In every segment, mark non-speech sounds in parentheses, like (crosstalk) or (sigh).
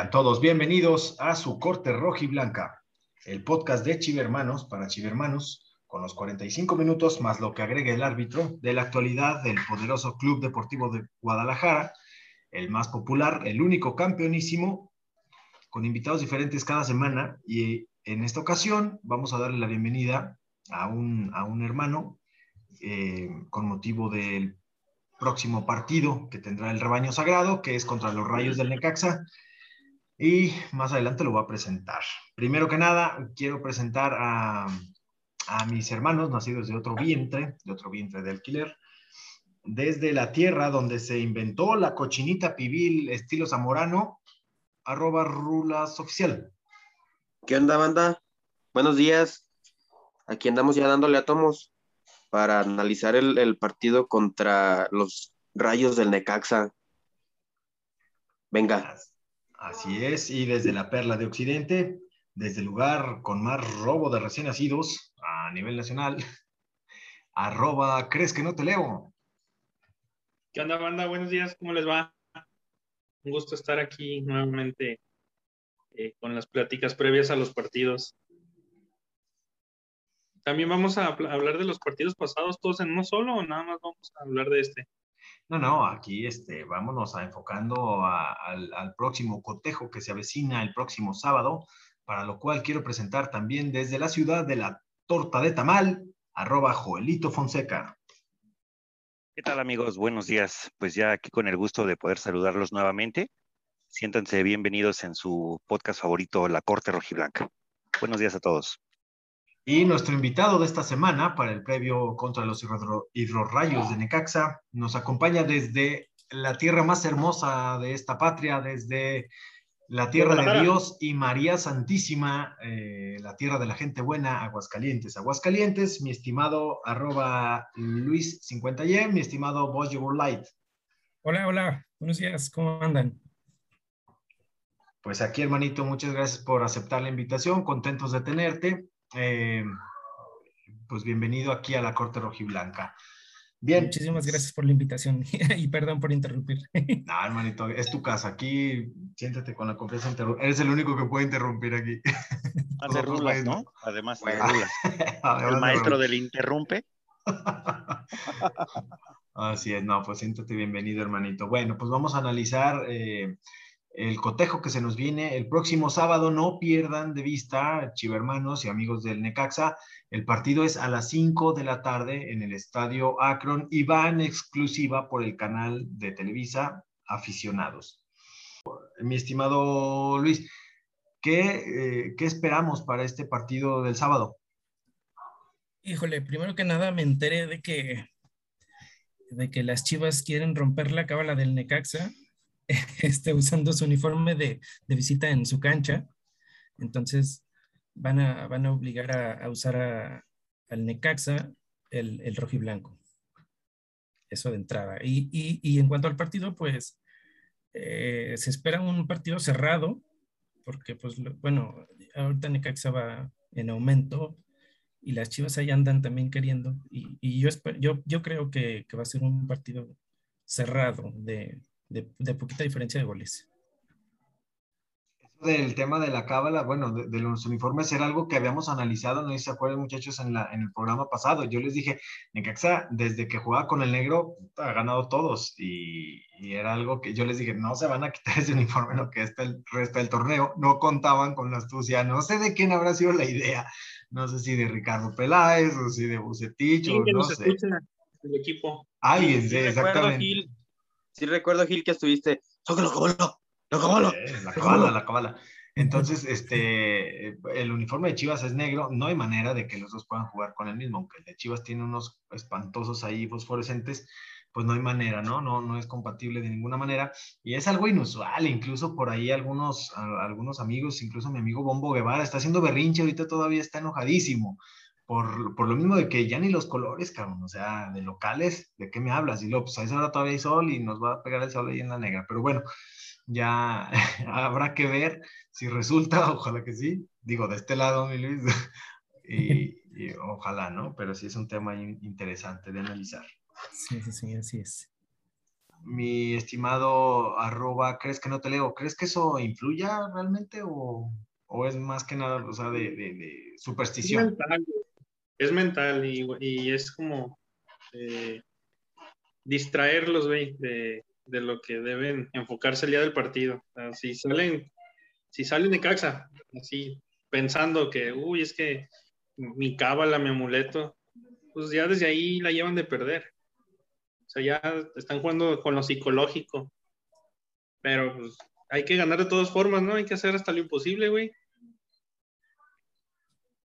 Sean todos bienvenidos a su corte roja y blanca, el podcast de Chivermanos para Chivermanos, con los 45 minutos más lo que agregue el árbitro de la actualidad del poderoso Club Deportivo de Guadalajara, el más popular, el único campeonísimo, con invitados diferentes cada semana. Y en esta ocasión vamos a darle la bienvenida a un, a un hermano eh, con motivo del próximo partido que tendrá el rebaño sagrado, que es contra los rayos del Necaxa y más adelante lo voy a presentar. Primero que nada, quiero presentar a, a mis hermanos nacidos de otro vientre, de otro vientre de alquiler, desde la tierra donde se inventó la cochinita pibil estilo zamorano, arroba rulas oficial. ¿Qué onda, banda? Buenos días. Aquí andamos ya dándole a tomos para analizar el, el partido contra los rayos del Necaxa. Venga. Así es, y desde la Perla de Occidente, desde el lugar con más robo de recién nacidos a nivel nacional, (laughs) arroba, ¿crees que no te leo? ¿Qué onda, banda? Buenos días, ¿cómo les va? Un gusto estar aquí nuevamente eh, con las pláticas previas a los partidos. También vamos a hablar de los partidos pasados todos en uno solo o nada más vamos a hablar de este. No, no, aquí este, vámonos a enfocando al, al, próximo cotejo que se avecina el próximo sábado, para lo cual quiero presentar también desde la ciudad de la torta de tamal, arroba Joelito Fonseca. ¿Qué tal amigos? Buenos días. Pues ya aquí con el gusto de poder saludarlos nuevamente. Siéntanse bienvenidos en su podcast favorito, La Corte Rojiblanca. Buenos días a todos. Y nuestro invitado de esta semana para el previo contra los hidrorrayos de Necaxa nos acompaña desde la tierra más hermosa de esta patria, desde la tierra de Dios y María Santísima, eh, la tierra de la gente buena, Aguascalientes. Aguascalientes, mi estimado arroba Luis50Y, mi estimado Boss Light. Hola, hola, buenos días, ¿cómo andan? Pues aquí, hermanito, muchas gracias por aceptar la invitación, contentos de tenerte. Eh, pues bienvenido aquí a la Corte Rojiblanca. Bien. Muchísimas gracias por la invitación (laughs) y perdón por interrumpir. (laughs) No, hermanito, es tu casa. Aquí siéntate con la confianza. Eres el único que puede interrumpir aquí. Hace rulas, ¿no? Además, de rulas. (laughs) el maestro del interrumpe. Así es, no, pues siéntate bienvenido, hermanito. Bueno, pues vamos a analizar eh, el cotejo que se nos viene el próximo sábado. No pierdan de vista, chivermanos y amigos del Necaxa. El partido es a las 5 de la tarde en el estadio Akron y va en exclusiva por el canal de Televisa Aficionados. Mi estimado Luis, ¿qué, eh, ¿qué esperamos para este partido del sábado? Híjole, primero que nada me enteré de que, de que las Chivas quieren romper la cábala del Necaxa (laughs) este, usando su uniforme de, de, visita en su cancha. Entonces van a, van a obligar a, a usar a, al Necaxa el, el rojo y blanco. Eso de entrada. Y, y, y en cuanto al partido, pues eh, se espera un partido cerrado, porque pues bueno, ahorita Necaxa va en aumento y las Chivas ahí andan también queriendo. Y, y yo, yo, yo creo que, que va a ser un partido cerrado de, de, de poquita diferencia de goles. Eso del tema de la cábala, bueno, de, de, los uniformes era algo que habíamos analizado, no sé si se acuerdan muchachos en, la, en el programa pasado. Yo les dije, Necaxa, desde que jugaba con el negro, ha ganado todos y, y, era algo que yo les dije, no se van a quitar (laughs) ese uniforme lo que está el resto del torneo. No contaban con la astucia, no sé de quién habrá sido la idea, no sé si de Ricardo Peláez o si de Bucetich sí, o que no nos sé. el equipo. Alguien, sí, exactamente. Sí recuerdo, Gil, que estuviste, ¡Sócalo, cabalo! ¡Lo cabalo! Eh, la cabala, la cabala. Entonces, este, el uniforme de Chivas es negro, no hay manera de que los dos puedan jugar con el mismo, aunque el de Chivas tiene unos espantosos ahí fosforescentes, pues no hay manera, ¿no? No, no es compatible de ninguna manera. Y es algo inusual, incluso por ahí algunos, algunos amigos, incluso mi amigo Bombo Guevara, está haciendo berrinche, ahorita todavía está enojadísimo. Por, por, lo mismo de que ya ni los colores, cabrón, o sea, de locales, ¿de qué me hablas? Y luego, pues a esa hora todavía hay sol y nos va a pegar el sol ahí en la negra, pero bueno, ya (laughs) habrá que ver si resulta, (laughs) ojalá que sí, digo, de este lado, mi Luis, (laughs) y, y, ojalá, ¿no? Pero sí es un tema interesante de analizar. Sí, sí, sí, así es. mi estimado arroba, ¿crees que no te leo? ¿Crees que eso influya realmente o, es más que nada, o sea, de, superstición? Es mental, es mental y, es como eh, distraerlos, de, de, lo que deben enfocarse el día del partido. si salen, si salen de casa, así pensando que, uy, es que mi cábala, mi amuleto, pues ya desde ahí la llevan de perder. O sea, ya están jugando con lo psicológico. Pero pues hay que ganar de todas formas, ¿no? Hay que hacer hasta lo imposible, güey.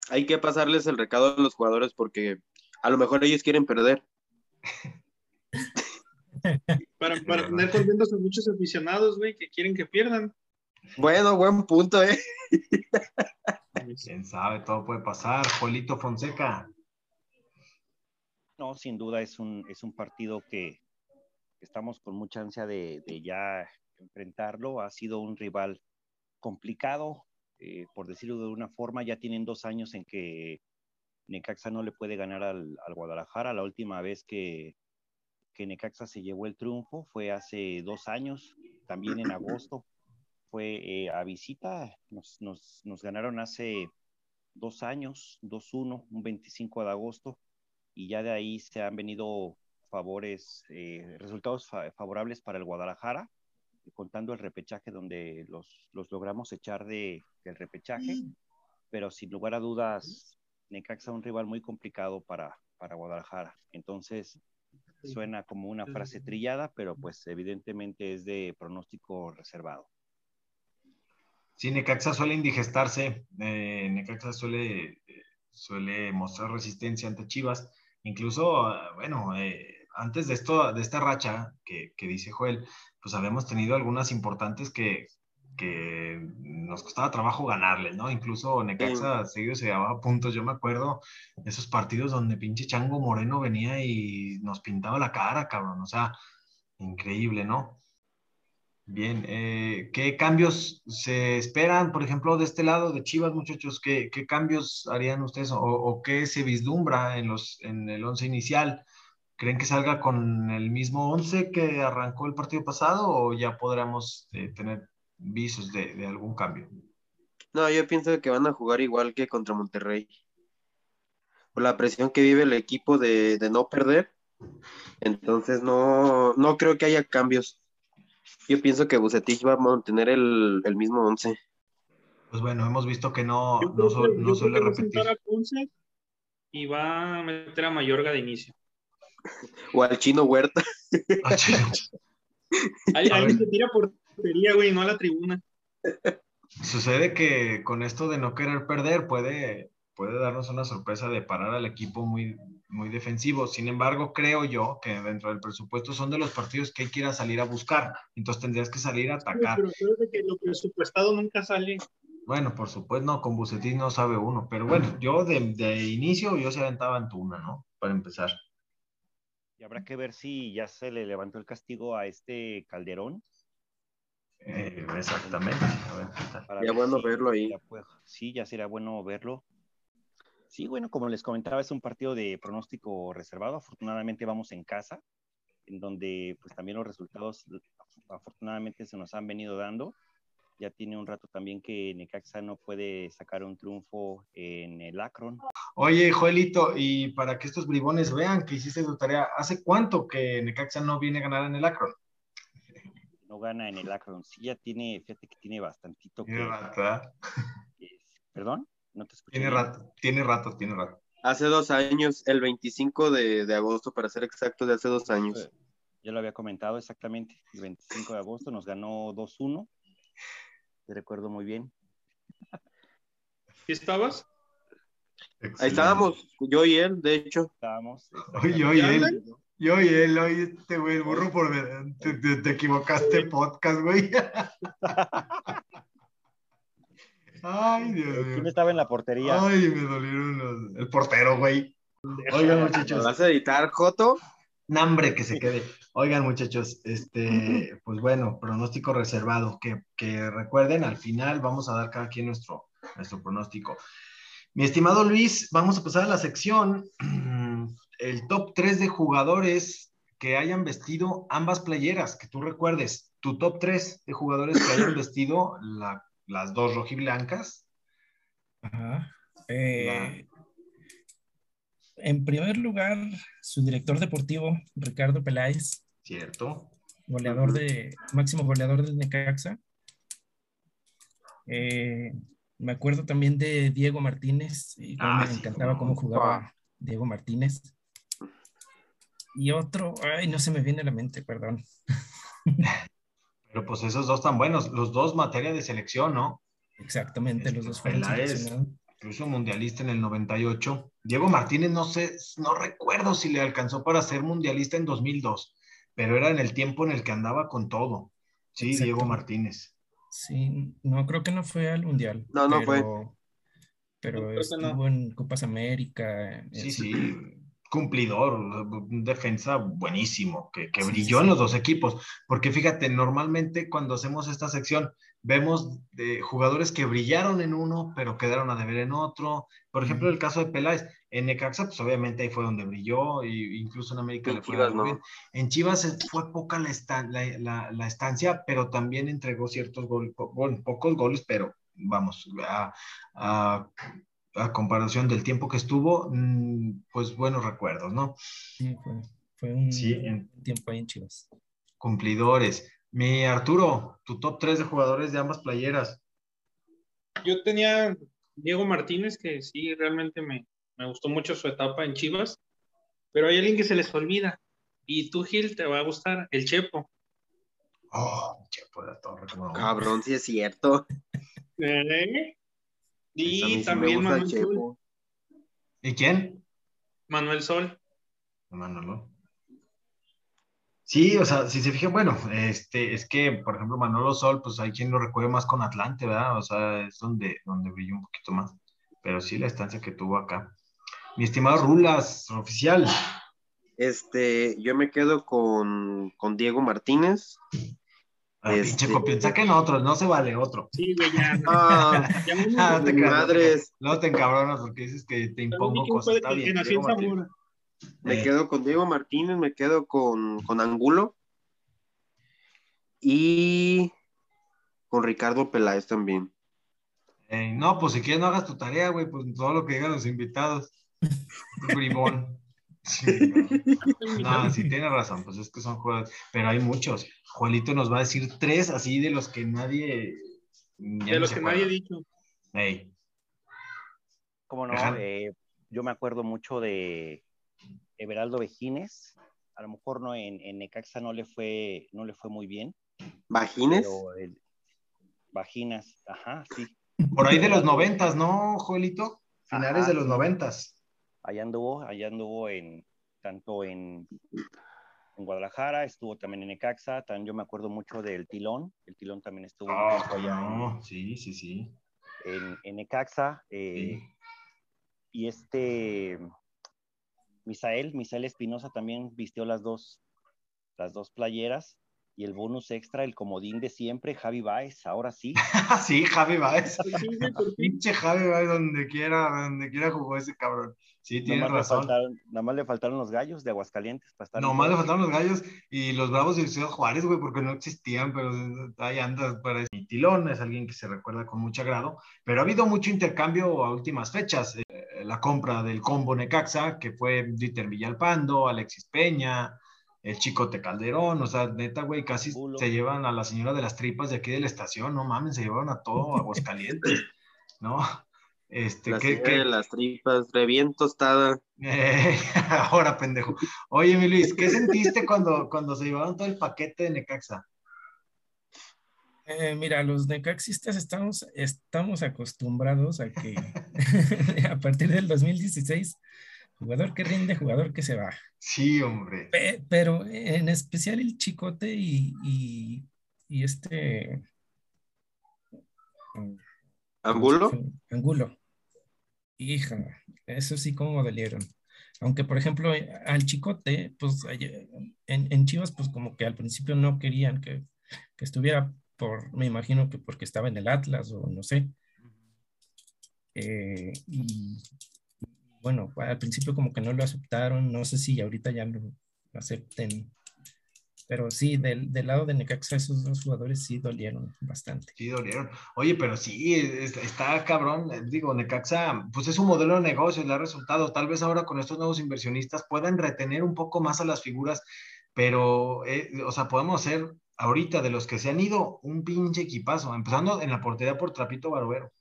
Hay que pasarles el recado a los jugadores porque a lo mejor ellos quieren perder. (laughs) para, para tener contentos a muchos aficionados, güey, que quieren que pierdan. Bueno, buen punto, ¿eh? (laughs) Quién sabe, todo puede pasar. Polito Fonseca. No, sin duda es un, es un partido que, estamos con mucha ansia de, ya enfrentarlo. Ha sido un rival complicado, eh, por decirlo de una forma. Ya tienen dos años en que Necaxa no le puede ganar al, Guadalajara. La última vez que, que, Necaxa se llevó el triunfo fue hace dos años, también en agosto. Fue eh, a visita, nos, nos, nos ganaron hace dos años, 2-1, un 25 de agosto y ya de ahí se han venido favores, eh, resultados favorables para el Guadalajara, contando el repechaje donde los, los logramos echar de, del repechaje, pero sin lugar a dudas, Necaxa es un rival muy complicado para, para Guadalajara. Entonces, suena como una frase trillada, pero pues evidentemente es de pronóstico reservado. Sí, Necaxa suele indigestarse, eh, Necaxa suele, suele mostrar resistencia ante Chivas. Incluso, bueno, eh, antes de esto, de esta racha que, dice Joel, pues habíamos tenido algunas importantes que, nos costaba trabajo ganarles, ¿no? Incluso Necaxa seguido se llevaba puntos. Yo me acuerdo de esos partidos donde pinche Chango Moreno venía y nos pintaba la cara, cabrón. O sea, increíble, ¿no? Bien, eh, ¿qué cambios se esperan, por ejemplo, de este lado de Chivas, muchachos? ¿Qué, cambios harían ustedes o, qué se vislumbra en, los, en el once inicial? ¿Creen que salga con el mismo once que arrancó el partido pasado o ya podremos eh, tener visos de, algún cambio? No, yo pienso que van a jugar igual que contra Monterrey. Por la presión que vive el equipo de, de no perder. Entonces no, no creo que haya cambios. Yo pienso que Bucetich va a mantener el, mismo 11. Pues bueno, hemos visto que no, no, suele repetir. y va a meter a Mayorga de inicio. O al chino Huerta. (laughs) Alguien se tira portería, güey, no a la tribuna. Sucede que con esto de no querer perder puede, puede darnos una sorpresa de parar al equipo muy, muy defensivo. Sin embargo, creo yo que dentro del presupuesto son de los partidos que hay que ir a salir a buscar. Entonces tendrías que salir a atacar. pero creo que lo presupuestado nunca sale. Bueno, por supuesto, no, con Bucetín no sabe uno. Pero bueno, yo de, de inicio yo se aventaba en Tuna, ¿no? Para empezar. Y habrá que ver si ya se le levantó el castigo a este Calderón. Eh, exactamente. Ya bueno verlo ahí. sí, ya sería bueno verlo Sí, bueno, como les comentaba, es un partido de pronóstico reservado. Afortunadamente vamos en casa, en donde pues también los resultados afortunadamente se nos han venido dando. Ya tiene un rato también que Necaxa no puede sacar un triunfo en el Akron. Oye, Joelito, y para que estos bribones vean que hiciste tu tarea, ¿hace cuánto que Necaxa no viene a ganar en el Akron? No gana en el Akron. Sí, ya tiene, fíjate que tiene bastantito. Que, ¿Perdón? Tiene rato, tiene rato, tiene rato. Hace dos años, el 25 de, agosto, para ser exacto, de hace dos años. Ya lo había comentado exactamente. El 25 de agosto nos ganó 2-1. Te recuerdo muy bien. ¿Y estabas? Ahí estábamos, yo y él, de hecho. Estábamos. yo y él. Yo y él, oye, este güey, burro por te, te, te equivocaste podcast, güey. (laughs) Ay, Dios mío. ¿Quién estaba en la portería? Ay, me dolieron los... El portero, güey. Oigan, muchachos. ¿Vas a editar, Joto? Nambre que se quede. Oigan, muchachos, este, pues bueno, pronóstico reservado. Que, que, recuerden, al final vamos a dar cada quien nuestro, nuestro pronóstico. Mi estimado Luis, vamos a pasar a la sección. (clears throat) El top 3 de jugadores que hayan vestido ambas playeras, que tú recuerdes, tu top 3 de jugadores que hayan (clears throat) vestido las dos rojiblancas. Ajá. Eh, en primer lugar, su director deportivo, Ricardo Peláez. Cierto. Goleador de, máximo goleador del Necaxa. Eh, me acuerdo también de Diego Martínez, y ah, me encantaba cómo jugaba Diego Martínez. Y otro, ay, no se me viene a la mente, perdón. Pero pues esos dos tan buenos, los dos materia de selección, ¿no? Exactamente, los dos fueron incluso mundialista en el 98. Diego Martínez, no sé, no recuerdo si le alcanzó para ser mundialista en 2002, pero era en el tiempo en el que andaba con todo. Sí, Diego Martínez. Sí, no, creo que no fue al mundial. No, no fue. Pero estuvo en Copas América. Sí, sí, cumplidor, un defensa buenísimo, que, brilló en los dos equipos. Porque fíjate, normalmente cuando hacemos esta sección, vemos de jugadores que brillaron en uno, pero quedaron a deber en otro. Por ejemplo, el caso de Peláez. En Necaxa, pues obviamente ahí fue donde brilló, e incluso en América en le fue Chivas, bien. En Chivas fue poca la, la, estancia, pero también entregó ciertos goles, pocos goles, pero vamos, a, a, comparación del tiempo que estuvo, mm, pues buenos recuerdos, ¿no? Sí, fue, un tiempo ahí en Chivas. Cumplidores. Mi Arturo, tu top 3 de jugadores de ambas playeras. Yo tenía Diego Martínez, que sí, realmente me, gustó mucho su etapa en Chivas, pero hay alguien que se les olvida. Y tú, Gil, te va a gustar, el Chepo. Oh, Chepo de la Torre. Cabrón, sí es cierto. ¿Eh? Y también Manuel Sol. ¿Y quién? Manuel Sol. Manuel. Sí, o sea, si se fijan, bueno, este, es que, por ejemplo, Manolo Sol, pues hay quien lo recuerde más con Atlante, ¿verdad? O sea, es donde, donde brilló un poquito más. Pero sí la estancia que tuvo acá. Mi estimado Rulas, oficial. Este, yo me quedo con, con Diego Martínez. Ah, este... pinche copia, saquen otro, no se vale otro. Sí, güey, ya. Ah, ah, no te madres. No te encabronas porque dices que te impongo cosas. Está bien, me quedo con Diego Martínez, me quedo con, Angulo y con Ricardo Peláez también. no, pues si quieres no hagas tu tarea, güey, pues todo lo que digan los invitados. Bribón. (laughs) no. sí tiene razón, pues es que son juegos, pero hay muchos. Juelito nos va a decir tres así de los que nadie. De los que nadie ha dicho. Hey. ¿Cómo no? Eh, yo me acuerdo mucho de Everaldo Vejines, a lo mejor no en, en, Necaxa no le fue, no le fue muy bien. ¿Vagines? Vaginas, ajá, sí. Por ahí de los noventas, ¿no, Joelito? Finales de los noventas. Allá anduvo, allá anduvo en, tanto en, en Guadalajara, estuvo también en Necaxa, también yo me acuerdo mucho del Tilón, el Tilón también estuvo allá. sí, sí, sí. En, en Necaxa, eh, y este, Misael, Misael Espinosa también vistió las dos, las dos playeras y el bonus extra, el comodín de siempre, Javi Baez, ahora sí. (laughs) sí, Javi Baez. (laughs) Pinche Javi Baez, donde quiera, donde quiera jugó ese cabrón. Sí, tiene razón. nada más le faltaron los gallos de Aguascalientes para estar. Nomás le faltaron los gallos y los bravos de Ciudad Juárez, güey, porque no existían, pero ahí anda para Y Tilón es alguien que se recuerda con mucho agrado, pero ha habido mucho intercambio a últimas fechas. La compra del combo Necaxa, que fue Dieter Villalpando, Alexis Peña, el Chicote Calderón, o sea, neta, güey, casi se llevan a la señora de las tripas de aquí de la estación, no mames, se llevaron a todo Aguascalientes, (laughs) ¿no? Este, la ¿qué, qué? las tripas, reviento tostada. Eh, (laughs) ahora, pendejo. Oye, mi Luis, ¿qué sentiste cuando, cuando se llevaron todo el paquete de Necaxa? Eh, mira, los necaxistas estamos, estamos acostumbrados a que (laughs) a partir del 2016 Jugador que rinde, jugador que se va. Sí, hombre. pero en especial el Chicote y, este... ¿Angulo? Angulo. Hija, eso sí como dolieron. Aunque, por ejemplo, al Chicote, pues en, Chivas, pues como que al principio no querían que, que, estuviera por, me imagino que porque estaba en el Atlas o no sé. Eh, y bueno, al principio como que no lo aceptaron, no sé si ahorita ya lo, acepten. Pero sí, del, del, lado de Necaxa, esos dos jugadores sí dolieron bastante. Sí, dolieron. Oye, pero sí, está cabrón. Digo, Necaxa, pues es un modelo de negocio, le ha resultado. Tal vez ahora con estos nuevos inversionistas puedan retener un poco más a las figuras, pero, eh, o sea, podemos ser ahorita de los que se han ido un pinche equipazo, empezando en la portería por Trapito Barbero.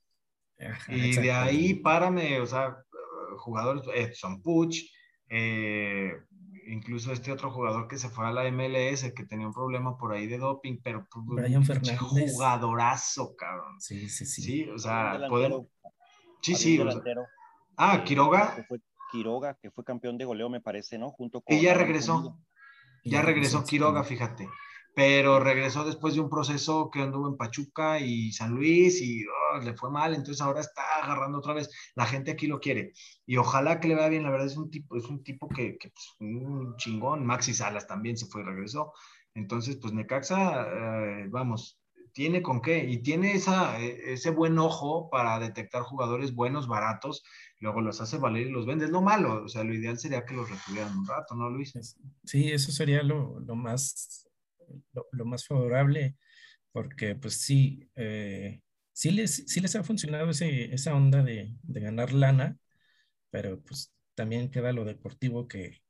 y de ahí párame, o sea, jugadores, Edson Puch, eh, incluso este otro jugador que se fue a la MLS, que tenía un problema por ahí de doping, pero pues, Brian Fernández. jugadorazo, cabrón. Sí, sí, sí. Sí, o sea, podemos... Sí, sí. O sea... Ah, Quiroga. Que fue Quiroga, que fue campeón de goleo, me parece, ¿no? Junto con... Y ya regresó. Ya regresó Quiroga, fíjate pero regresó después de un proceso que anduvo en Pachuca y San Luis y oh, le fue mal, entonces ahora está agarrando otra vez. La gente aquí lo quiere y ojalá que le vaya bien. La verdad es un tipo, es un tipo que, pues, un chingón. Maxi Salas también se fue y regresó. Entonces, pues Necaxa, eh, vamos, tiene con qué y tiene esa, e, ese buen ojo para detectar jugadores buenos, baratos, luego los hace valer y los vende. Es lo malo, o sea, lo ideal sería que los retuvieran un rato, ¿no, Luis? Sí, eso sería lo, lo más lo, más favorable, porque pues sí, eh, sí, les, sí les ha funcionado ese, esa onda de, de, ganar lana, pero pues también queda lo deportivo que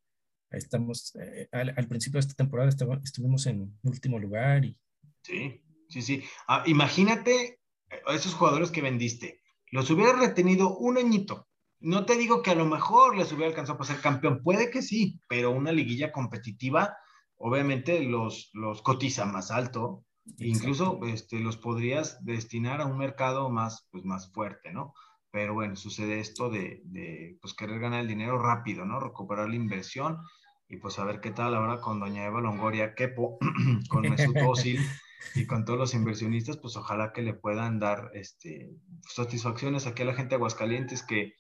estamos, eh, al, principio de esta temporada estuvimos en último lugar. Y... Sí, sí, sí. Ah, imagínate a esos jugadores que vendiste, los hubiera retenido un añito. No te digo que a lo mejor les hubiera alcanzado para ser campeón, puede que sí, pero una liguilla competitiva obviamente los, los cotiza más alto, incluso este, los podrías destinar a un mercado más, pues, más fuerte, ¿no? Pero bueno, sucede esto de, de pues, querer ganar el dinero rápido, ¿no? Recuperar la inversión y pues a ver qué tal ahora con doña Eva Longoria Kepo, (clears throat) con Mesut (laughs) Özil y con todos los inversionistas, pues ojalá que le puedan dar este, satisfacciones aquí a la gente de Aguascalientes que,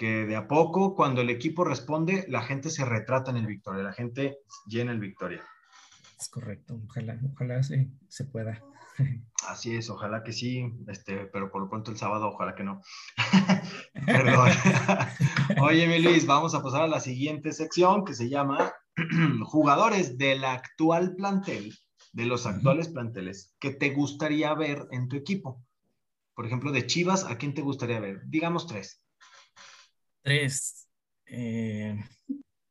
que de a poco, cuando el equipo responde, la gente se retrata en el Victoria, la gente llena el Victoria. Es correcto, ojalá, ojalá se, se pueda. (laughs) Así es, ojalá que sí, este, pero por lo pronto el sábado, ojalá que no. (laughs) Perdón. (laughs) Oye, mi Luis, vamos a pasar a la siguiente sección que se llama (clears throat) jugadores del actual plantel, de los actuales planteles, que te gustaría ver en tu equipo. Por ejemplo, de Chivas, ¿a quién te gustaría ver? Digamos tres. Tres. Eh,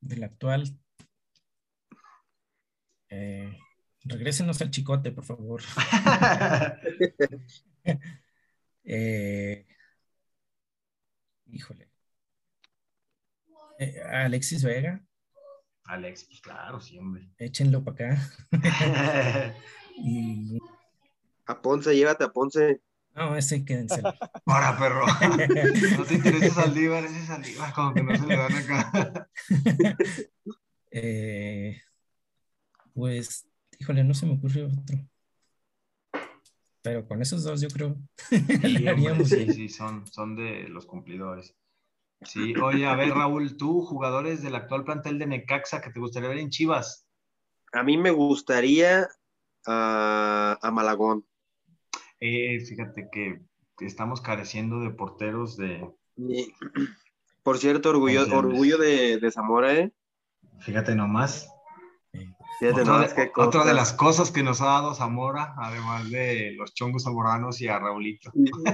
del actual. Eh, regrésenos al chicote, por favor. (laughs) eh, híjole. Eh, Alexis Vega. Alex, pues claro, sí, hombre. Échenlo para acá. (laughs) y... A Ponce, llévate a Ponce. No, ese quédense. (laughs) Para, perro. (laughs) No te interesa Saldívar, ese Saldívar, como que no se le dan acá. (laughs) eh, pues, híjole, no se me ocurrió otro. Pero con esos dos yo creo sí, haríamos sí, sí, son, son de los cumplidores. Sí, oye, a ver, Raúl, tú, jugadores del actual plantel de Necaxa que te gustaría ver en Chivas. A mí me gustaría uh, a Malagón. Eh, fíjate que estamos careciendo de porteros de... (clears throat) Por cierto, orgullo, orgullo de, de, Zamora, ¿eh? Fíjate nomás. Fíjate otra, nomás de, otra de las cosas que nos ha dado Zamora, además de los chongos zamoranos y a Raulito.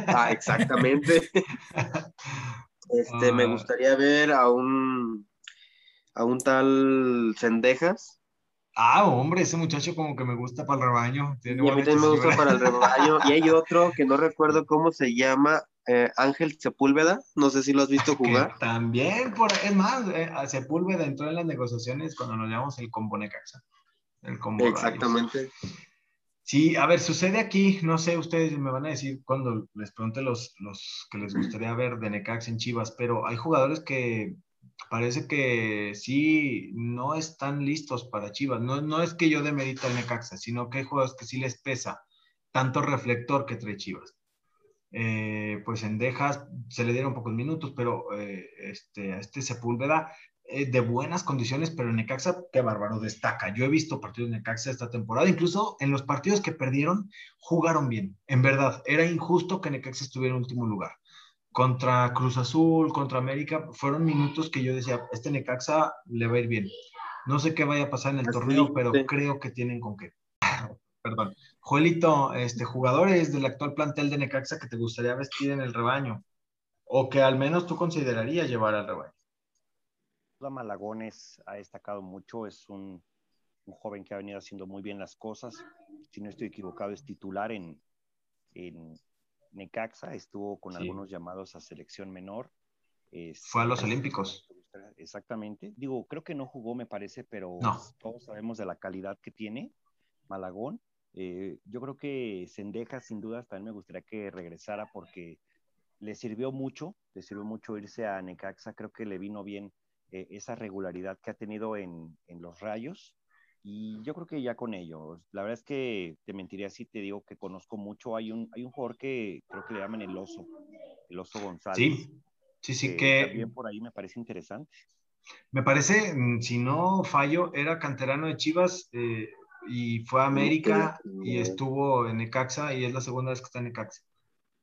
Ah, exactamente. (laughs) este, me ah. gustaría ver a un a un tal Cendejas Ah, hombre, ese muchacho como que me gusta para el rebaño. Tiene y a mí también me gusta para el rebaño. Y hay otro que no recuerdo (laughs) cómo se llama, eh, Ángel Sepúlveda. No sé si lo has visto jugar. también, por, es más, eh, Sepúlveda entró en las negociaciones cuando nos llamamos el combo Necaxa. El combo Exactamente. Sí, a ver, sucede aquí, no sé, ustedes me van a decir cuando les pregunte los, los que les gustaría ver de Necaxa en Chivas, pero hay jugadores que parece que sí no están listos para Chivas. No, no es que yo demerita el Necaxa, sino que hay jugadores que sí les pesa tanto reflector que trae Chivas. Eh, pues en Dejas se le dieron pocos minutos, pero eh, este, este Sepúlveda eh, de buenas condiciones, pero Necaxa, qué bárbaro, destaca. Yo he visto partidos de Necaxa esta temporada, incluso en los partidos que perdieron, jugaron bien. En verdad, era injusto que Necaxa estuviera en último lugar contra Cruz Azul, contra América, fueron minutos que yo decía, este Necaxa le va a ir bien. No sé qué vaya a pasar en el torneo, pero creo que tienen con qué. (laughs) Perdón. Joelito, este, jugadores del actual plantel de Necaxa que te gustaría vestir en el rebaño o que al menos tú considerarías llevar al rebaño. Malagones ha destacado mucho, es un, joven que ha venido haciendo muy bien las cosas. Si no estoy equivocado, es titular en, en Necaxa, estuvo con algunos llamados a selección menor. Fue a los Olímpicos. Exactamente. Digo, creo que no jugó, me parece, pero todos sabemos de la calidad que tiene Malagón. Eh, yo creo que Sendeja, sin duda, también me gustaría que regresara porque le sirvió mucho, le sirvió mucho irse a Necaxa. Creo que le vino bien eh, esa regularidad que ha tenido en, en, los rayos. Y yo creo que ya con ello, la verdad es que te mentiría si te digo que conozco mucho. Hay un, hay un jugador que creo que le llaman el oso, el oso González. Sí, sí, sí, que. También por ahí me parece interesante. Me parece, mm, si no fallo, era canterano de Chivas eh, y fue a América y estuvo en Necaxa y es la segunda vez que está en Necaxa.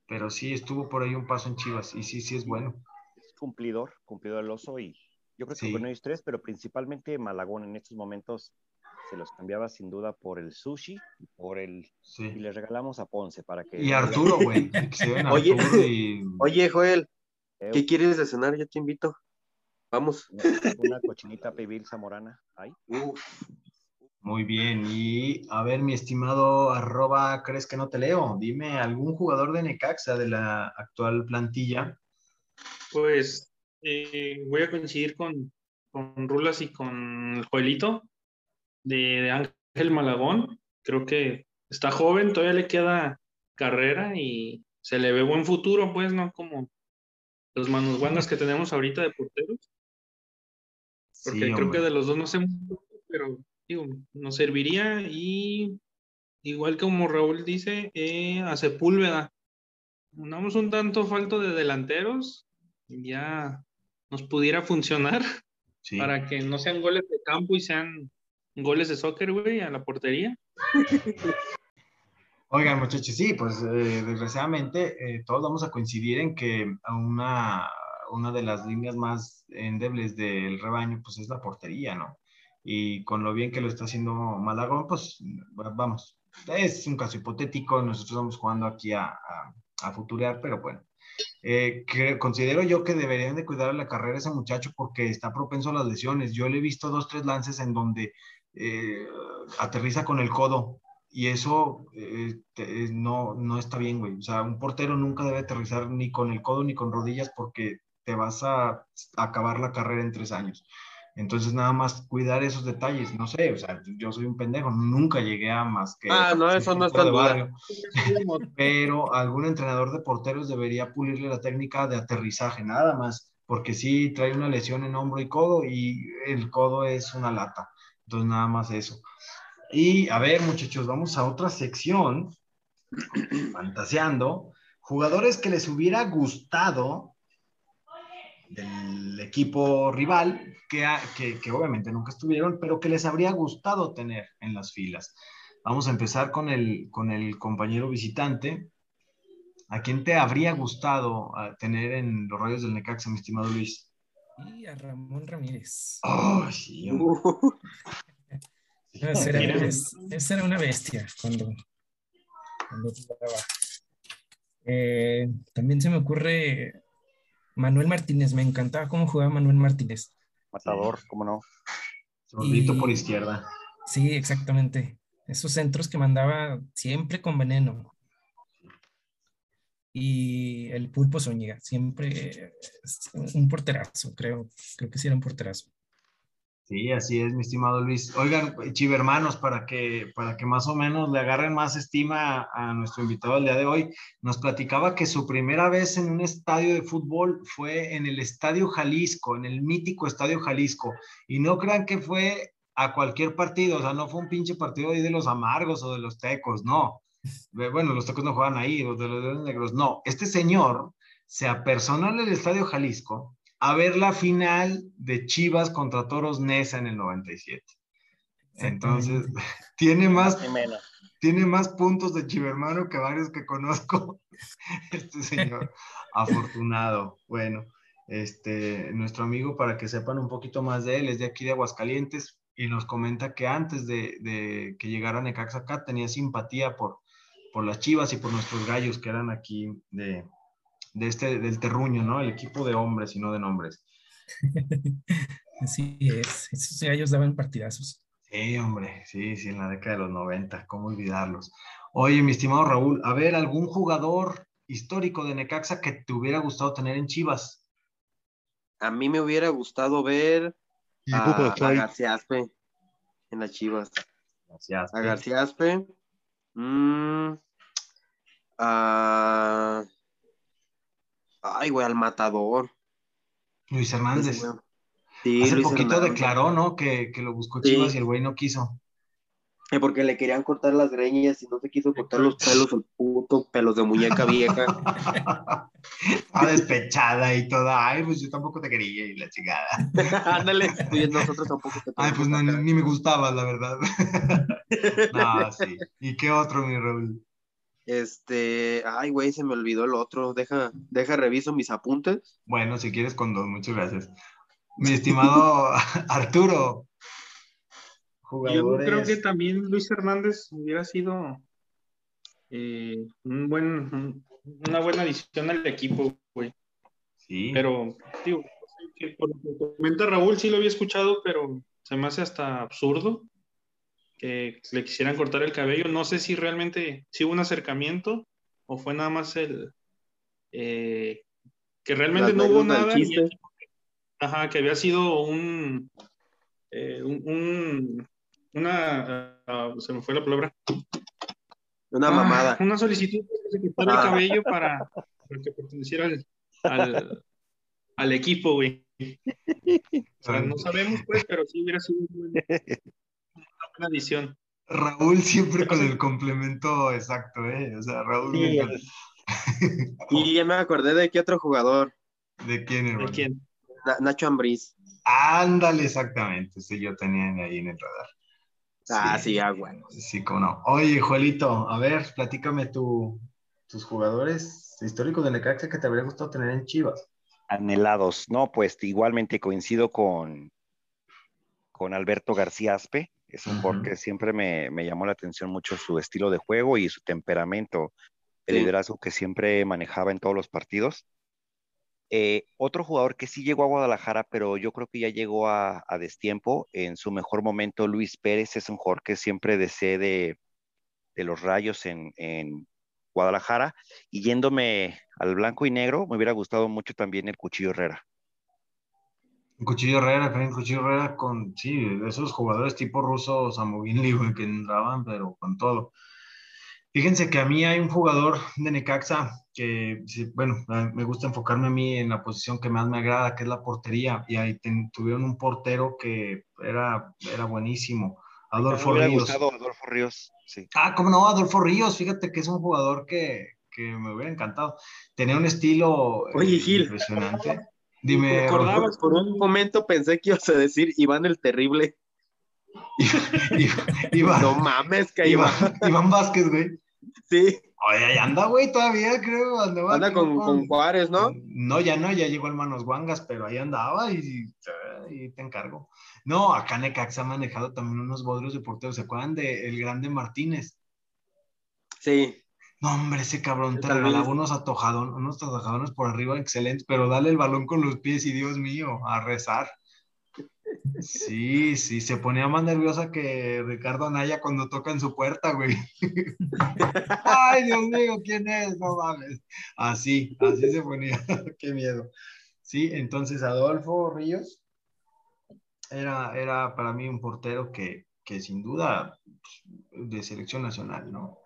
Pero sí, estuvo por ahí un paso en Chivas y sí, sí es bueno. Es cumplidor, cumplidor el oso y yo creo que con ellos tres, pero principalmente Malagón en estos momentos se los cambiaba sin duda por el sushi por el y le regalamos a Ponce para que y Arturo güey oye (laughs) oye Joel qué quieres de cenar yo te invito. Vamos. una cochinita pibil zamorana ahí muy bien y a ver mi estimado arroba crees que no te leo dime algún jugador de Necaxa de la actual plantilla pues eh, voy a coincidir con, con Rulas y con el Joelito de, Ángel Malagón. Creo que está joven, todavía le queda carrera y se le ve buen futuro, pues, ¿no? Como los manos buenas que tenemos ahorita de porteros. Porque creo que de los dos no sé mucho, pero digo, nos serviría y igual como Raúl dice, eh, a Sepúlveda. Andamos un tanto falto de delanteros, ya nos pudiera funcionar para que no sean goles de campo y sean goles de soccer, güey, a la portería. (laughs) Oigan, muchachos, sí, pues eh, desgraciadamente eh, todos vamos a coincidir en que una, una de las líneas más endebles del rebaño, pues es la portería, ¿no? Y con lo bien que lo está haciendo Malagón, pues vamos, es un caso hipotético, nosotros estamos jugando aquí a, a, a futurear, pero bueno, eh, considero yo que deberían de cuidar la carrera ese muchacho porque está propenso a las lesiones. Yo le he visto dos, tres lances en donde eh, aterriza con el codo y eso eh, no, no está bien, güey. O sea, un portero nunca debe aterrizar ni con el codo ni con rodillas porque te vas a acabar la carrera en tres años. Entonces, nada más cuidar esos detalles. No sé, o sea, yo soy un pendejo, nunca llegué a más que. Ah, no, eso no está barrio. Pero algún entrenador de porteros debería pulirle la técnica de aterrizaje, nada más, porque sí trae una lesión en hombro y codo y el codo es una lata. Entonces, nada más eso. Y a ver, muchachos, vamos a otra sección, (coughs) fantaseando. Jugadores que les hubiera gustado del equipo rival, que, que, obviamente nunca estuvieron, pero que les habría gustado tener en las filas. Vamos a empezar con el, con el compañero visitante. ¿A quién te habría gustado ah, tener en los rayos del Necaxa, mi estimado Luis? Y a Ramón Ramírez. Oh, sí. (laughs) esa, era, una bestia cuando, cuando jugaba. Eh, también se me ocurre Manuel Martínez, me encantaba cómo jugaba Manuel Martínez. Matador, cómo no. Solito por izquierda. Sí, exactamente. Esos centros que mandaba siempre con veneno. Y el pulpo Zúñiga, siempre un porterazo, creo. Creo que sí era un porterazo. Sí, así es, mi estimado Luis. Oigan, chivermanos, para que, para que más o menos le agarren más estima a, nuestro invitado el día de hoy, nos platicaba que su primera vez en un estadio de fútbol fue en el Estadio Jalisco, en el mítico Estadio Jalisco. Y no crean que fue a cualquier partido, o sea, no fue un pinche partido ahí de los amargos o de los tecos, no. Bueno, los tecos no juegan ahí, los de los negros, no. Este señor se apersonó en el Estadio Jalisco a ver la final de Chivas contra Toros Nesa en el 97. Entonces, (laughs) tiene más, tiene más puntos de Chivermano que varios que conozco. (laughs) Este señor, (laughs) afortunado. Bueno, este, nuestro amigo, para que sepan un poquito más de él, es de aquí de Aguascalientes, y nos comenta que antes de, de que llegara Necaxa acá tenía simpatía por, por las Chivas y por nuestros gallos que eran aquí de, de este, del terruño, ¿no? El equipo de hombres y no de nombres. (laughs) Así es, esos gallos daban partidazos. Sí, hombre, sí, sí, en la década de los 90, ¿cómo olvidarlos? Oye, mi estimado Raúl, a ver, ¿algún jugador histórico de Necaxa que te hubiera gustado tener en Chivas? A mí me hubiera gustado ver a, a García Aspe en las Chivas. Gracias. A García Aspe. Mm, a- Ay, güey, al matador. Luis Hernández. Sí, Hace Luis poquito Hernández. declaró, ¿no? Que, que lo buscó Sí. Chivas y el güey no quiso. Porque le querían cortar las greñas y no se quiso cortar los pelos, el puto pelos de muñeca vieja. (laughs) Estaba despechada y toda. Ay, pues yo tampoco te quería y la chingada. (laughs) Ándale, nosotros tampoco te Ay, pues no, ni me gustaba, la verdad. (laughs) no, sí. ¿Y qué otro, mi Raúl? Este, ay, güey, se me olvidó el otro. Deja, deja, reviso mis apuntes. Bueno, si quieres con dos, muchas gracias. Mi estimado Arturo. Yo creo que también Luis Hernández hubiera sido eh, un buen, un- una buena adición al equipo, güey. Sí. Pero, sé, que por lo que comenta Raúl, sí lo había escuchado, pero se me hace hasta absurdo que le quisieran cortar el cabello. No sé si realmente, si hubo un acercamiento o fue nada más el... eh, que realmente no hubo nada. y ajá, que había sido un... eh, un, un- una... ah, se me fue la palabra. Una Ah, mamada. Una solicitud que se quitara Ah. el cabello para, para que perteneciera al, al, al equipo, güey. O sea, no sabemos, pues, pero sí hubiera sido una buena adición. Raúl siempre con el complemento exacto, ¿eh? O sea, Raúl. Sí. Y ya me acordé de qué otro jugador. ¿De quién, ¿De hermano? quién? Na- Nacho Ambriz. Ándale, exactamente. Sí, yo tenía ahí en el radar. Ah, sí, ah, bueno. Sí, cómo no. Oye, Juelito, a ver, platícame tu, tus jugadores históricos de Necaxa que te habría gustado tener en Chivas. Anhelados. No, pues igualmente coincido con, con Alberto García Aspe. Es un jugador Ujú. que siempre me, me llamó la atención mucho su estilo de juego y su temperamento, el Sí. liderazgo que siempre manejaba en todos los partidos. Eh, otro jugador que sí llegó a Guadalajara, pero yo creo que ya llegó a, a destiempo. En su mejor momento, Luis Pérez es un jugador que siempre deseé de, los rayos en, en Guadalajara. Y yéndome al blanco y negro, me hubiera gustado mucho también el Cuchillo Herrera. Cuchillo Herrera, Efraín Cuchillo Herrera con, sí, esos jugadores tipo ruso, güey, que entraban, pero con todo. Fíjense que a mí hay un jugador de Necaxa que, bueno, me gusta enfocarme a mí en la posición que más me agrada, que es la portería, y ahí ten- tuvieron un portero que era, era buenísimo, Me Adolfo hubiera Ríos. gustado Adolfo Ríos, sí. Ah, cómo no, Adolfo Ríos, fíjate que es un jugador que, que me hubiera encantado. Tenía un estilo eh, Oye, Gil. impresionante. ¿Te Dime, acordabas? Por un momento pensé que ibas a decir Iván el Terrible. (laughs) Iván, No mames, que Iván. Iván, Iván Vázquez, güey. Sí, Oye, ahí anda, güey, todavía creo. Andaba anda con, con Juárez, ¿no? No, ya no, ya llegó el Manos Guangas, pero ahí andaba y, y te encargo. No, acá Necaxa ha manejado también unos bodrios de porteros. ¿Se acuerdan de el grande Martínez? Sí. No, hombre, ese cabrón te regalaba unos atojadón, unos atajadones por arriba excelentes, pero dale el balón con los pies y Dios mío, a rezar. Sí, sí, se ponía más nerviosa que Ricardo Anaya cuando toca en su puerta, güey. (laughs) Ay, Dios mío, ¿quién es? No mames. Así, así se ponía. (laughs) Qué miedo. Sí, entonces Adolfo Ríos era, era para mí un portero que, que sin duda pues, de selección nacional, ¿no?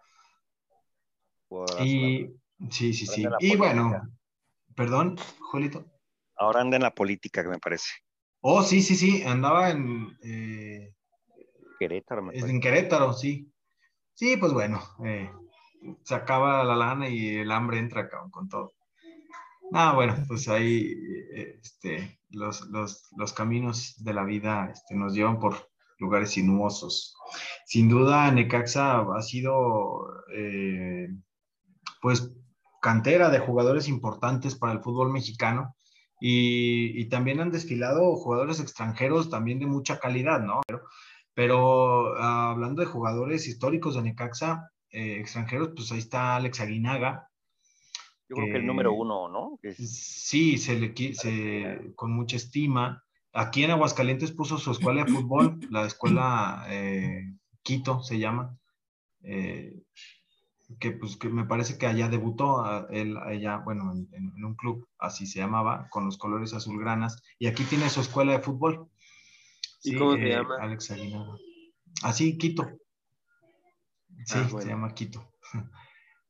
Y sí, sí, sí. Y bueno, perdón, Jolito. Ahora anda en la política, que me parece. Oh, sí, sí, sí, andaba en, eh, Querétaro, me en Querétaro, sí. Sí, pues bueno, eh, sacaba la lana y el hambre entra con todo. Ah, bueno, pues ahí eh, este, los, los, los caminos de la vida este, nos llevan por lugares sinuosos. Sin duda, Necaxa ha sido, eh, pues, cantera de jugadores importantes para el fútbol mexicano Y, y también han desfilado jugadores extranjeros también de mucha calidad, ¿no? Pero, pero ah, hablando de jugadores históricos de Necaxa, eh, extranjeros, pues ahí está Alex Aguinaga. Yo creo que el número uno, ¿no? Es- Sí, se le se- con mucha estima. Aquí en Aguascalientes puso su escuela de fútbol, la escuela eh, Quito se llama, eh, que pues que me parece que allá debutó, a- él allá, bueno, en, un club, así se llamaba, con los colores azulgranas, y aquí tiene su escuela de fútbol. ¿Y Sí, cómo se eh, llama? Alex Aguinaga. Así, Quito. Sí, Ah, se bueno. llama Quito, (laughs)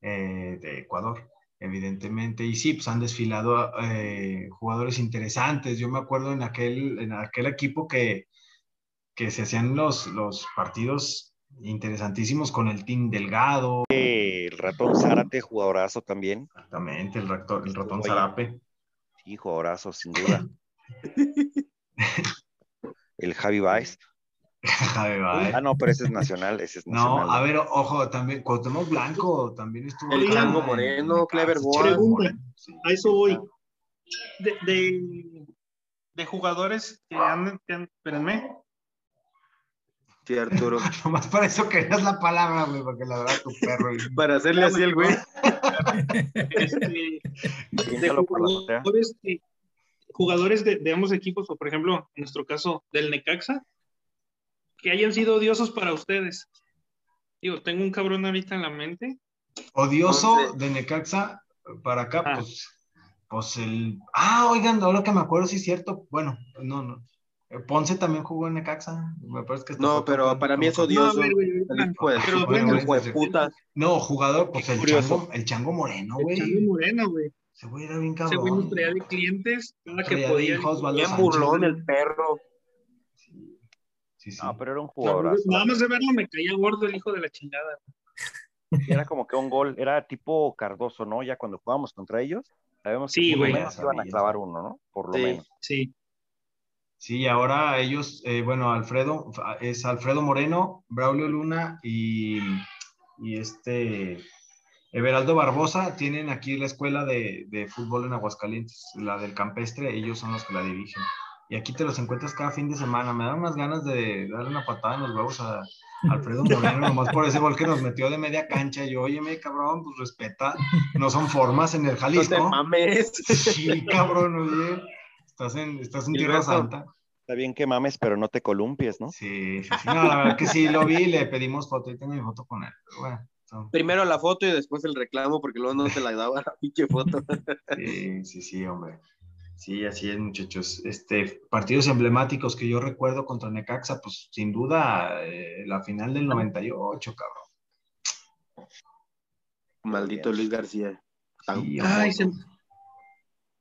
eh, de Ecuador, evidentemente. Y sí, pues han desfilado eh, jugadores interesantes. Yo me acuerdo en aquel, en aquel equipo que, que se hacían los, los partidos interesantísimos con el Team Delgado, el ratón Zárate, jugadorazo también. exactamente, el, ratón, el ratón Oye. Zarape. Sí, jugadorazo, sin duda. (laughs) el Javi Baez. (laughs) Javi Baez. Ah, no, pero ese es nacional, ese es (laughs) No, nacional. a ver, ojo, también Cuauhtémoc Blanco también estuvo. El en- Moreno, en Clever Boa. A eso voy. De, de, de jugadores que han, que han- espérenme, Sí, Arturo. (laughs) Nomás para eso querías la palabra, güey, porque la verdad tu perro. y- (laughs) Para hacerle así el güey. este, de jugadores, que- jugadores de, de ambos equipos, o por ejemplo, en nuestro caso, del Necaxa, que hayan sido odiosos para ustedes. Digo, tengo un cabrón ahorita en la mente. Odioso Entonces- de Necaxa para acá, Ah. pues, pues el. Ah, oigan, ahora que me acuerdo, sí es cierto. Bueno, no, no. Eh, Ponce también jugó en Necaxa. Me parece que hasta No, pero para mí es odioso. No, El el jugador, pues el chango, el chango moreno, el güey. Chango Moreno, güey. Ese güey era bien Ese güey nos cabrón. traía de clientes cada que podía. Bien burlón el perro. Sí, sí. sí. No, pero era un Nada jugadorazo. más de verlo me caía gordo el hijo de la chingada. Era como que un gol, era tipo Cardoso, ¿no? Ya cuando jugábamos contra ellos, sabemos que Sí, por lo güey. menos iban a clavar uno, ¿no? Por lo Sí. menos. Sí. Sí, ahora ellos, eh, bueno, Alfredo, es Alfredo Moreno, Braulio Luna y, y este Everaldo Barbosa tienen aquí la escuela de, de fútbol en Aguascalientes, la del campestre, ellos son los que la dirigen. Y aquí te los encuentras cada fin de semana. Me dan unas ganas de darle una patada en los huevos a Alfredo Moreno, (laughs) nomás por ese gol que nos metió de media cancha. Y yo, óyeme, cabrón, pues respeta, no son formas en el No te Jalisco. mames. Sí, cabrón, oye. Estás en, estás en Tierra. Santa. Está bien que mames, pero no te columpies, ¿no? Sí, sí, sí. No, la verdad que sí lo vi y le pedimos foto y tengo mi foto con él. Pero bueno, Primero la foto y después el reclamo, porque luego no te la daba la pinche foto. sí, sí, sí, hombre. Sí, así es, muchachos. Este, partidos emblemáticos que yo recuerdo contra Necaxa, pues sin duda eh, la final del 98, cabrón. Maldito Luis García. Sí, Ay, se,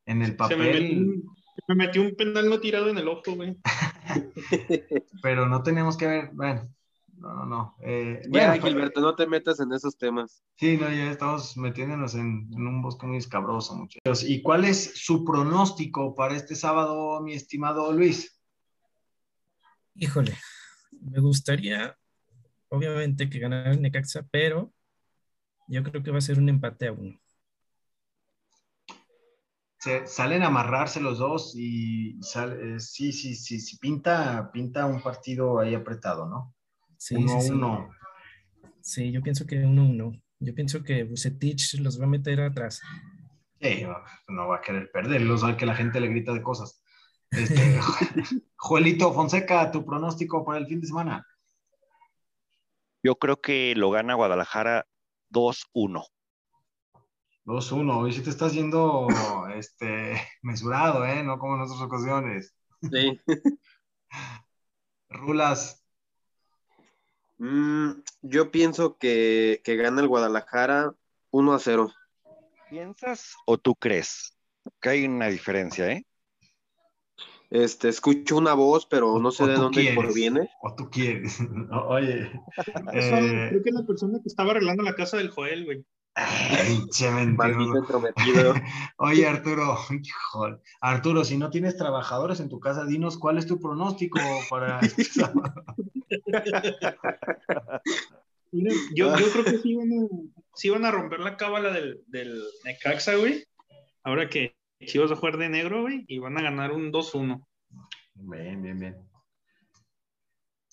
en el se me, metió papel, me metió un penal no tirado en el ojo, güey. (laughs) pero no tenemos que ver, bueno, no, no, no. Eh, Ya, bueno, Gilberto, no te metas en esos temas. Sí, no, ya estamos metiéndonos en, en un bosque muy escabroso, muchachos. ¿Y cuál es su pronóstico para este sábado, mi estimado Luis? Híjole, me gustaría, obviamente, que ganara el Necaxa, pero yo creo que va a ser un empate a uno. Se, salen a amarrarse los dos y sale, eh, sí, sí, sí, sí, pinta, pinta un partido ahí apretado, ¿no? Sí, uno a sí, sí. uno. Sí, yo pienso que uno a uno. Yo pienso que Bucetich los va a meter atrás. Sí, no, no va a querer perderlo, sabe que la gente le grita de cosas. Este, (laughs) Joelito Fonseca, tu pronóstico para el fin de semana. Yo creo que lo gana Guadalajara 2-1. 2-1, hoy sí te estás yendo (laughs) este, mesurado, ¿eh? No como en otras ocasiones. Sí. (laughs) Rulas, Mm, yo pienso que, que gana el Guadalajara 1 a 0. ¿Piensas o tú crees? Que hay una diferencia, ¿eh? Este, escucho una voz, pero no sé o de dónde quieres, proviene. O tú quieres. (laughs) Oye, Eso, eh, creo que es la persona que estaba arreglando la casa del Joel, güey. Mentiroso. (laughs) Oye, Arturo, híjole. Arturo, si no tienes trabajadores en tu casa, dinos cuál es tu pronóstico para (laughs) este sábado. Mira, Yo, yo creo que sí van, a, sí van a romper la cábala del, del Necaxa, güey. Ahora que, Chivas va a jugar de negro, güey, y van a ganar un 2-1. Bien, bien, bien.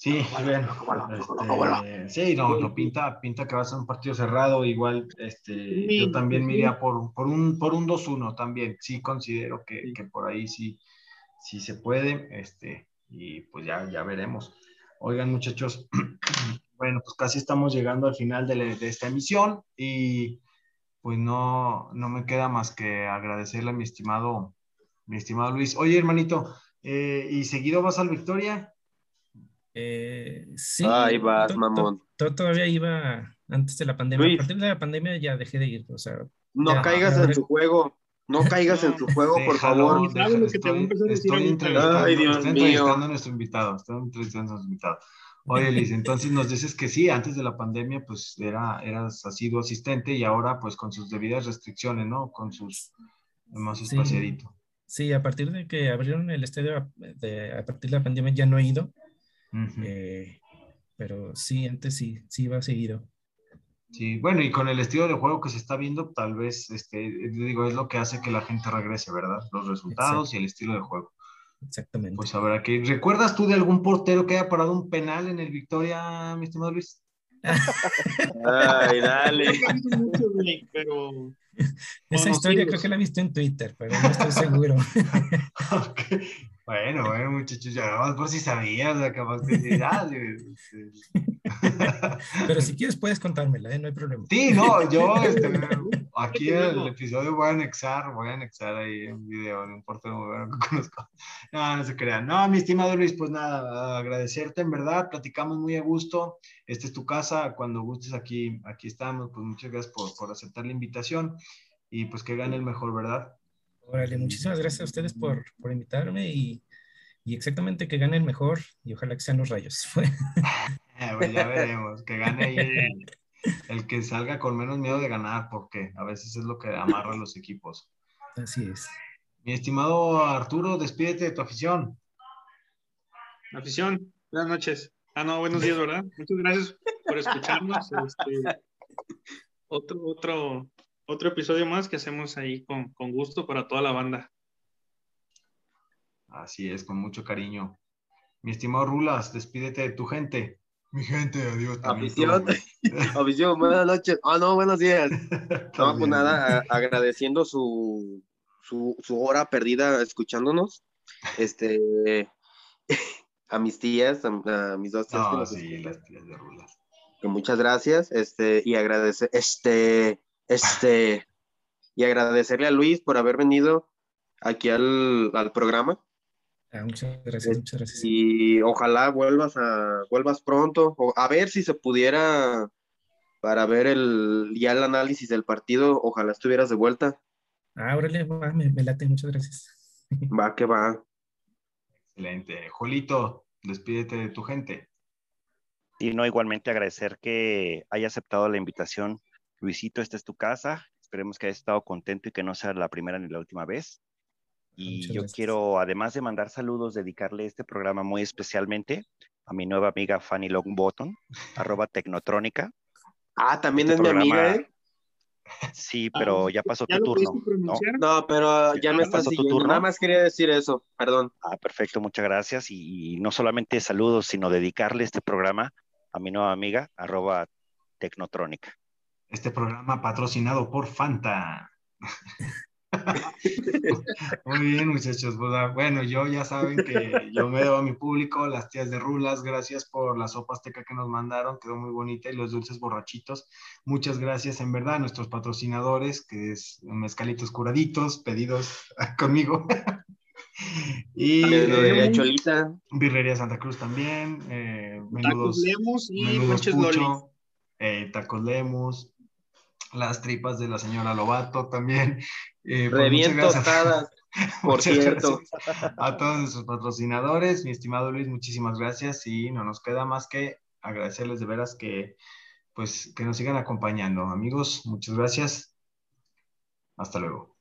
Sí, bien. Este, sí, no, no, pinta, pinta que va a ser un partido cerrado. Igual, este, yo también me iría por, por un, por un 2-1 también. Sí, considero que, que, por ahí sí, sí se puede. Este, y pues ya, ya veremos. Oigan, muchachos, (clears throat) bueno, pues casi estamos llegando al final de, de esta emisión y pues no, no me queda más que agradecerle a mi estimado, mi estimado Luis. Oye, hermanito, eh, ¿y seguido vas al Victoria? Eh, sí. Ahí vas, mamón. Todavía iba antes de la pandemia. Luis. A partir de la pandemia ya dejé de ir. O sea, No Ya, caigas en su juego. No (laughs) caigas en su juego, por favor. Ay, Dios estoy mío. entrevistando a nuestro invitado, estoy entrevistando a nuestro invitado. Oye, Liz, entonces nos dices que sí, antes de la pandemia, pues era, eras asiduo asistente y ahora, pues con sus debidas restricciones, ¿no? Con sus más Sí. espaciadito. sí, a partir de que abrieron el estadio, a, de- a partir de la pandemia ya no he ido. Ujú. eh, pero sí, antes sí, sí iba seguido. Sí, bueno, y con el estilo de juego que se está viendo, tal vez, este, digo, es lo que hace que la gente regrese, ¿verdad? Los resultados y el estilo de juego. Exactamente. Pues habrá que. ¿Recuerdas tú de algún portero que haya parado un penal en el Victoria, mi estimado Luis? Ay, dale. Pero (laughs) Esa historia conocidos. creo que la he visto en Twitter, pero no estoy seguro. (laughs) Ok. Bueno, bueno, muchachos, ya por si sabías, sí, sí. (laughs) pero si quieres puedes contármela, ¿eh? no hay problema. Sí, no, yo este, (laughs) aquí el episodio voy a anexar, voy a anexar ahí un video de un portero muy bueno que conozco. No, no se crean. No, mi estimado Luis, pues nada, agradecerte en verdad, platicamos muy a gusto. Esta es tu casa, cuando gustes aquí, aquí estamos. Pues muchas gracias por, por aceptar la invitación y pues que gane el mejor, ¿verdad? Órale, muchísimas gracias a ustedes por, por invitarme y, y exactamente que gane el mejor y ojalá que sean los rayos. (laughs) Eh, pues ya veremos, que gane ahí el, el que salga con menos miedo de ganar, porque a veces es lo que amarra a los equipos. Así es. Mi estimado Arturo, despídete de tu afición. afición, buenas noches. Ah, no, buenos días, ¿verdad? Muchas gracias por escucharnos. Este, otro, otro, otro episodio más que hacemos ahí con, con gusto para toda la banda. Así es, con mucho cariño. Mi estimado Rulas, despídete de tu gente. Mi gente, adiós. Afición. (laughs) Afición, buenas noches. Ah, no, buenos días. (laughs) No, pues nada, a- agradeciendo su, su, su hora perdida escuchándonos. Este, (laughs) a mis tías, a, a mis dos tías No, sí, las tías de Rulas. muchas gracias. Este, y agradecer, este, este, y agradecerle a Luis por haber venido aquí al, al programa. Ah, muchas gracias, muchas gracias. Y ojalá vuelvas a, vuelvas pronto, o a ver si se pudiera para ver el, ya el análisis del partido, ojalá estuvieras de vuelta. Ah, órale, va, me, me late, muchas gracias. (laughs) Va que va. Excelente. Jolito, despídete de tu gente. Y no, igualmente agradecer que haya aceptado la invitación. Luisito, esta es tu casa. Esperemos que hayas estado contento y que no sea la primera ni la última vez. Y Muchas yo gracias. quiero, además de mandar saludos, dedicarle este programa muy especialmente a mi nueva amiga Fanny Longbottom, (laughs) arroba Tecnotrónica. Ah, también Este es mi amiga, ¿eh? Sí, pero ya pasó ¿Ya tu turno. pronunciar? No, pero ya ¿Ya me estás pasó tu turno? Nada más quería decir eso, perdón. Ah, perfecto, muchas gracias. Y, y no solamente saludos, sino dedicarle este programa a mi nueva amiga, arroba Tecnotrónica. Este programa patrocinado por Fanta. (laughs) Muy bien, muchachos. Pues, ah, Bueno, yo ya saben que yo me debo a mi público, las tías de Rulas, gracias por la sopa azteca que nos mandaron, quedó muy bonita, y los dulces borrachitos. Muchas gracias, en verdad, a nuestros patrocinadores, que es Mezcalitos Curaditos, pedidos (laughs) conmigo. y eh, Cholita. Birrería Santa Cruz también, eh, Tacos menudos, Lemos y menudos Pucho, eh, tacos Lemus, las tripas de la señora Lobato también. Eh, pues, bien tostadas, (laughs) por cierto. a todos nuestros patrocinadores. Mi estimado Luis, muchísimas gracias y no nos queda más que agradecerles de veras que pues que nos sigan acompañando. Amigos, muchas gracias. Hasta luego.